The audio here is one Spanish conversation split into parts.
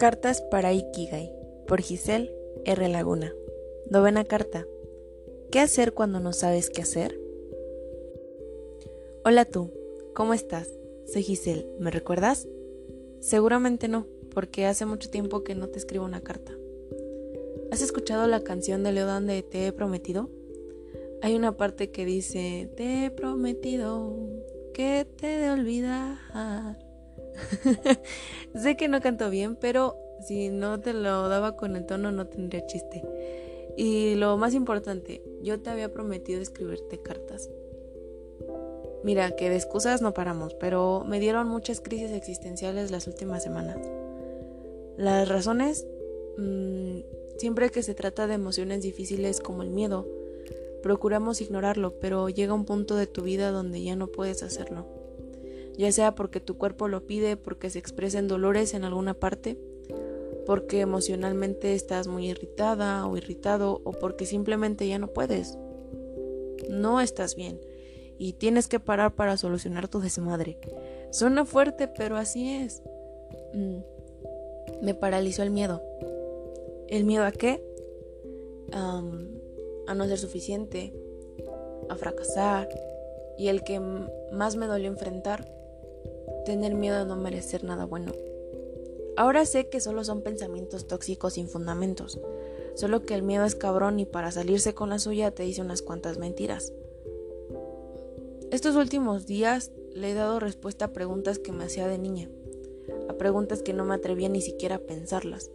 Cartas para Ikigai por Giselle R. Laguna. Novena carta. ¿Qué hacer cuando no sabes qué hacer? Hola tú, ¿cómo estás? Soy Giselle, ¿me recuerdas? Seguramente no, porque hace mucho tiempo que no te escribo una carta. ¿Has escuchado la canción de Leodan de Te he prometido? Hay una parte que dice, Te he prometido que te de olvidar sé que no canto bien, pero si no te lo daba con el tono no tendría chiste. Y lo más importante, yo te había prometido escribirte cartas. Mira, que de excusas no paramos, pero me dieron muchas crisis existenciales las últimas semanas. Las razones, mm, siempre que se trata de emociones difíciles como el miedo, procuramos ignorarlo, pero llega un punto de tu vida donde ya no puedes hacerlo ya sea porque tu cuerpo lo pide, porque se expresen dolores en alguna parte, porque emocionalmente estás muy irritada o irritado o porque simplemente ya no puedes. No estás bien y tienes que parar para solucionar tu desmadre. Suena fuerte, pero así es. Mm. Me paralizó el miedo. ¿El miedo a qué? a no ser suficiente, a fracasar y el que más me dolió enfrentar tener miedo a no merecer nada bueno. Ahora sé que solo son pensamientos tóxicos sin fundamentos, solo que el miedo es cabrón y para salirse con la suya te dice unas cuantas mentiras. Estos últimos días le he dado respuesta a preguntas que me hacía de niña, a preguntas que no me atrevía ni siquiera a pensarlas.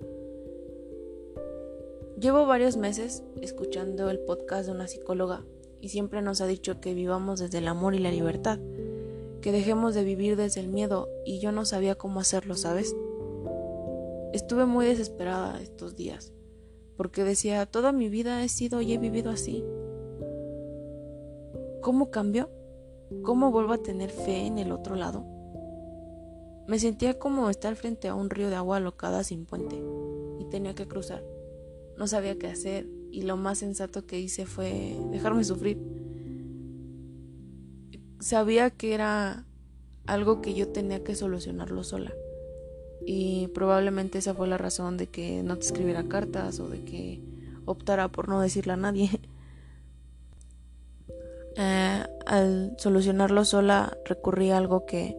Llevo varios meses escuchando el podcast de una psicóloga y siempre nos ha dicho que vivamos desde el amor y la libertad que dejemos de vivir desde el miedo y yo no sabía cómo hacerlo, ¿sabes? Estuve muy desesperada estos días, porque decía, toda mi vida he sido y he vivido así. ¿Cómo cambio? ¿Cómo vuelvo a tener fe en el otro lado? Me sentía como estar frente a un río de agua alocada sin puente y tenía que cruzar. No sabía qué hacer y lo más sensato que hice fue dejarme sufrir sabía que era algo que yo tenía que solucionarlo sola. Y probablemente esa fue la razón de que no te escribiera cartas o de que optara por no decirle a nadie. Eh, al solucionarlo sola recurrí a algo que,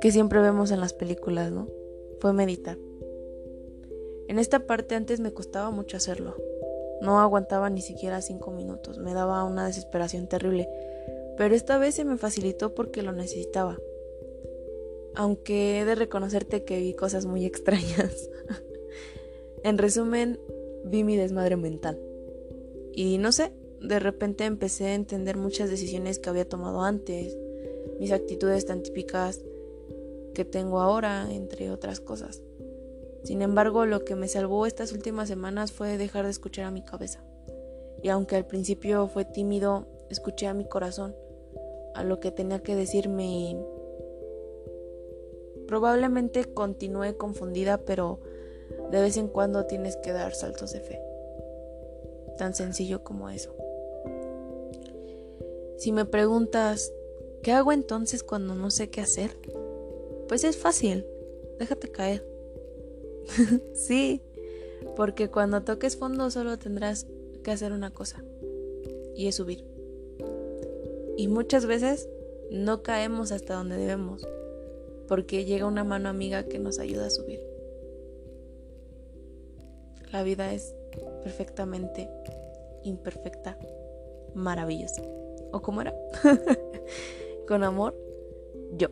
que siempre vemos en las películas, ¿no? Fue meditar. En esta parte antes me costaba mucho hacerlo. No aguantaba ni siquiera cinco minutos. Me daba una desesperación terrible pero esta vez se me facilitó porque lo necesitaba. Aunque he de reconocerte que vi cosas muy extrañas. en resumen, vi mi desmadre mental. Y no sé, de repente empecé a entender muchas decisiones que había tomado antes, mis actitudes tan típicas que tengo ahora, entre otras cosas. Sin embargo, lo que me salvó estas últimas semanas fue dejar de escuchar a mi cabeza. Y aunque al principio fue tímido, escuché a mi corazón a lo que tenía que decirme y probablemente continué confundida, pero de vez en cuando tienes que dar saltos de fe. Tan sencillo como eso. Si me preguntas, ¿qué hago entonces cuando no sé qué hacer? Pues es fácil, déjate caer. sí, porque cuando toques fondo solo tendrás que hacer una cosa, y es subir. Y muchas veces no caemos hasta donde debemos, porque llega una mano amiga que nos ayuda a subir. La vida es perfectamente imperfecta, maravillosa. ¿O cómo era? Con amor, yo.